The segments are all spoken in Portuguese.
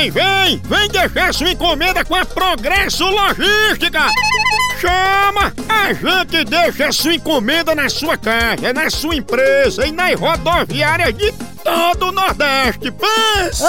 Vem, vem! Vem deixar sua encomenda com a Progresso Logística! Chama! A gente deixa sua encomenda na sua casa, na sua empresa e nas rodoviárias de todo o Nordeste. Pensa!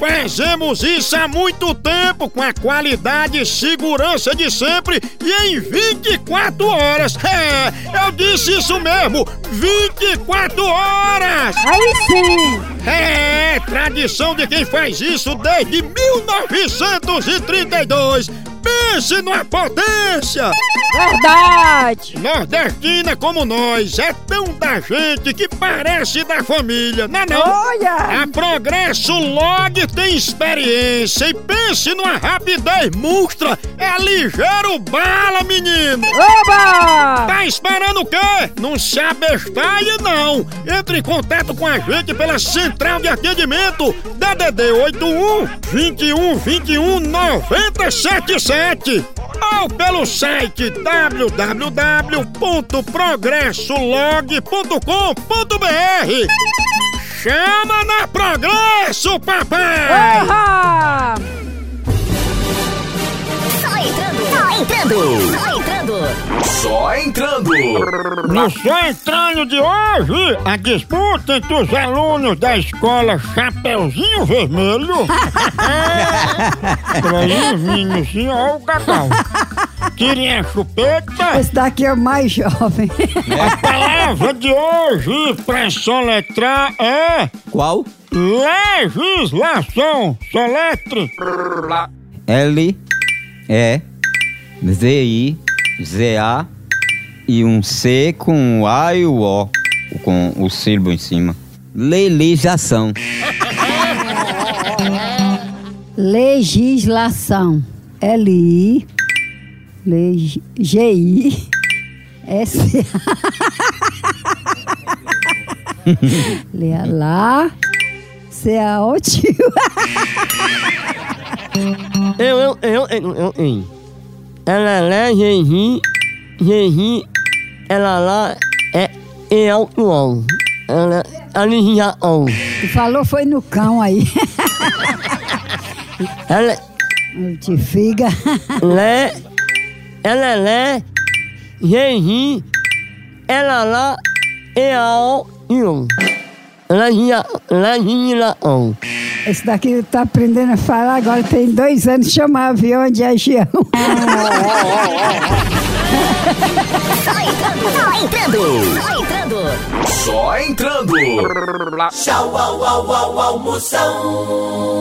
Fazemos isso há muito tempo com a qualidade e segurança de sempre e em 24 horas. É, eu disse isso mesmo, 24 horas! Aí sim! É, tradição de quem faz isso desde 1932. Pense numa potência! Verdade! Nordestina como nós, é tão da gente que parece da família, não é não? Olha! A Progresso Log tem experiência e pense numa rapidez monstra. É ligeiro bala, menino. Oba! Tá esperando o quê? Não se abestalhe, não. Entre em contato com a gente pela central de atendimento DDD 81 21 21 977 ou pelo site www.progressolog.com.br. Chama na Progresso, papai! Oha! Só entrando. No Só Entrando de hoje, a disputa entre os alunos da escola Chapeuzinho Vermelho. Os meninos, assim, ó, o cacau. Tirem a chupeta. Esse daqui é o mais jovem. A palavra de hoje pra soletrar é Qual? legislação. Soletre. L E Z I Z A e um C com o A e o O com o sílabo em cima. Legislação. Legislação. L-I. Leg... G-I. S. Leia lá. C-A-O tio. Eu, eu, eu, eu, eu, eu. Ela lá, Gegi, Gegi, ela lá é eu, eu. Ela, ali já, oh. Tu falou foi no cão aí. Ela, Te figa. lé, ela lé, Gegi, ela lá. Ela já, ela já, oh. Esse daqui tá aprendendo a falar agora, tem dois anos, chama avião de agião. Só entrando, só entrando, só entrando. Só entrando. Tchau, au, au, au, almoção.